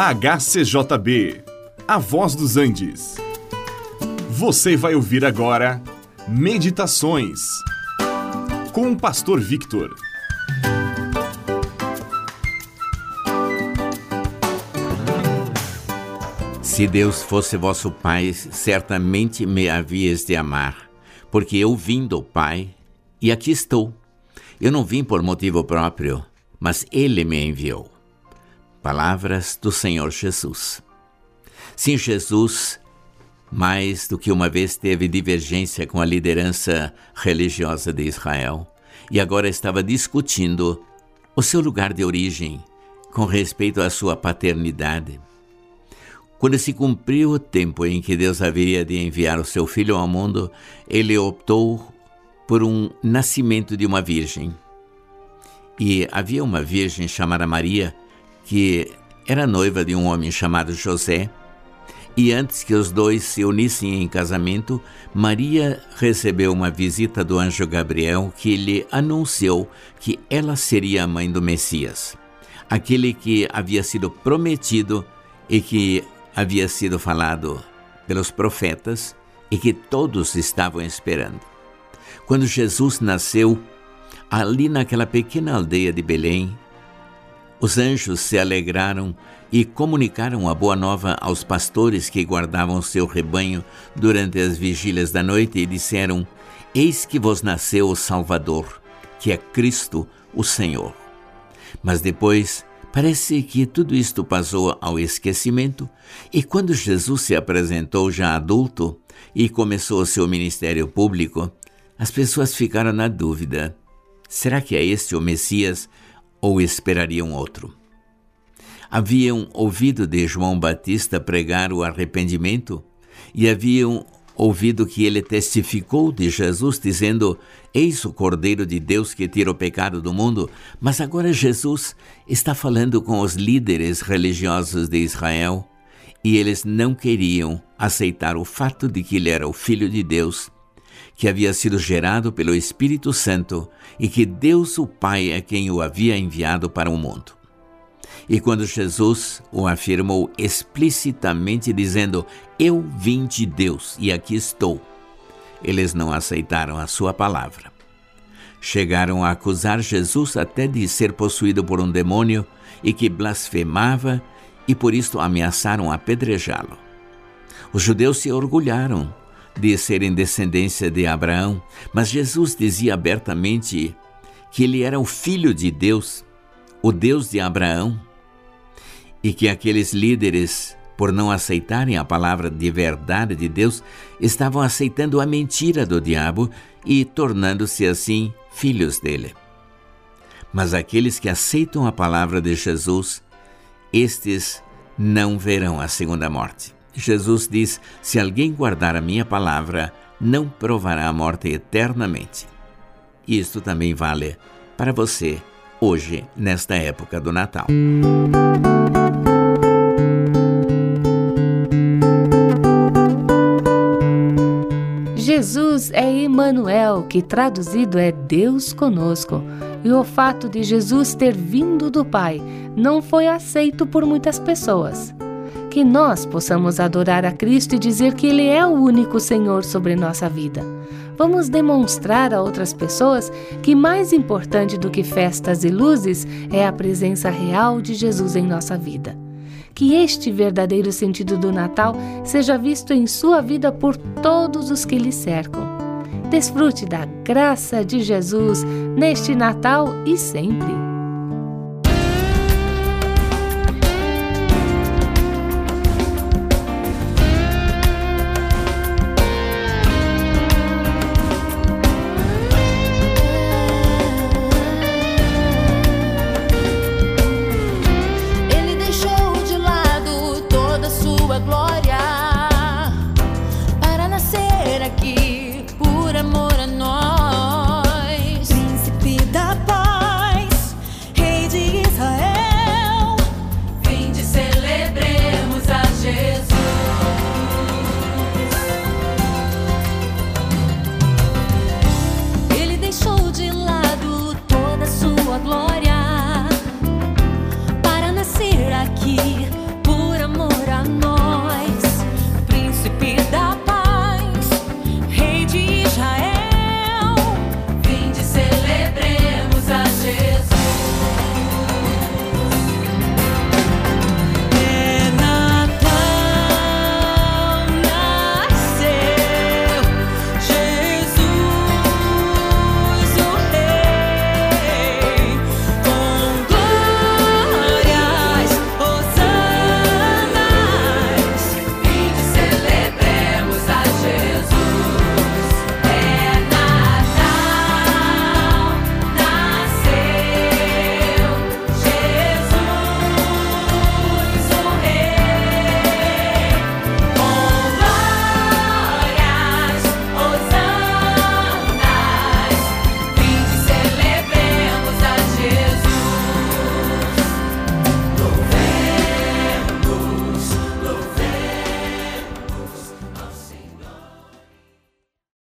HCJB, A Voz dos Andes. Você vai ouvir agora Meditações com o Pastor Victor. Se Deus fosse vosso Pai, certamente me havias de amar, porque eu vim do Pai e aqui estou. Eu não vim por motivo próprio, mas Ele me enviou. Palavras do Senhor Jesus. Sim, Jesus, mais do que uma vez teve divergência com a liderança religiosa de Israel e agora estava discutindo o seu lugar de origem com respeito à sua paternidade. Quando se cumpriu o tempo em que Deus haveria de enviar o seu filho ao mundo, ele optou por um nascimento de uma virgem. E havia uma virgem chamada Maria que era noiva de um homem chamado José, e antes que os dois se unissem em casamento, Maria recebeu uma visita do anjo Gabriel que lhe anunciou que ela seria a mãe do Messias, aquele que havia sido prometido e que havia sido falado pelos profetas e que todos estavam esperando. Quando Jesus nasceu, ali naquela pequena aldeia de Belém, os anjos se alegraram e comunicaram a boa nova aos pastores que guardavam seu rebanho durante as vigílias da noite e disseram: Eis que vos nasceu o Salvador, que é Cristo, o Senhor. Mas depois Parece que tudo isto passou ao esquecimento, e quando Jesus se apresentou já adulto e começou seu ministério público, as pessoas ficaram na dúvida: será que é este o Messias ou esperariam outro? Haviam ouvido de João Batista pregar o arrependimento e haviam ouvido que ele testificou de Jesus, dizendo: Eis o Cordeiro de Deus que tira o pecado do mundo. Mas agora Jesus está falando com os líderes religiosos de Israel e eles não queriam aceitar o fato de que ele era o Filho de Deus, que havia sido gerado pelo Espírito Santo e que Deus, o Pai, é quem o havia enviado para o mundo. E quando Jesus o afirmou explicitamente, dizendo: Eu vim de Deus e aqui estou, eles não aceitaram a sua palavra. Chegaram a acusar Jesus até de ser possuído por um demônio e que blasfemava, e por isto ameaçaram apedrejá-lo. Os judeus se orgulharam de serem descendência de Abraão, mas Jesus dizia abertamente que ele era o filho de Deus, o Deus de Abraão, e que aqueles líderes, por não aceitarem a palavra de verdade de Deus, estavam aceitando a mentira do diabo e tornando-se assim filhos dele. Mas aqueles que aceitam a palavra de Jesus, estes não verão a segunda morte. Jesus diz: Se alguém guardar a minha palavra, não provará a morte eternamente. Isto também vale para você hoje, nesta época do Natal. Jesus é Emmanuel, que traduzido é Deus conosco. E o fato de Jesus ter vindo do Pai não foi aceito por muitas pessoas. Que nós possamos adorar a Cristo e dizer que Ele é o único Senhor sobre nossa vida. Vamos demonstrar a outras pessoas que mais importante do que festas e luzes é a presença real de Jesus em nossa vida que este verdadeiro sentido do Natal seja visto em sua vida por todos os que lhe cercam. Desfrute da graça de Jesus neste Natal e sempre.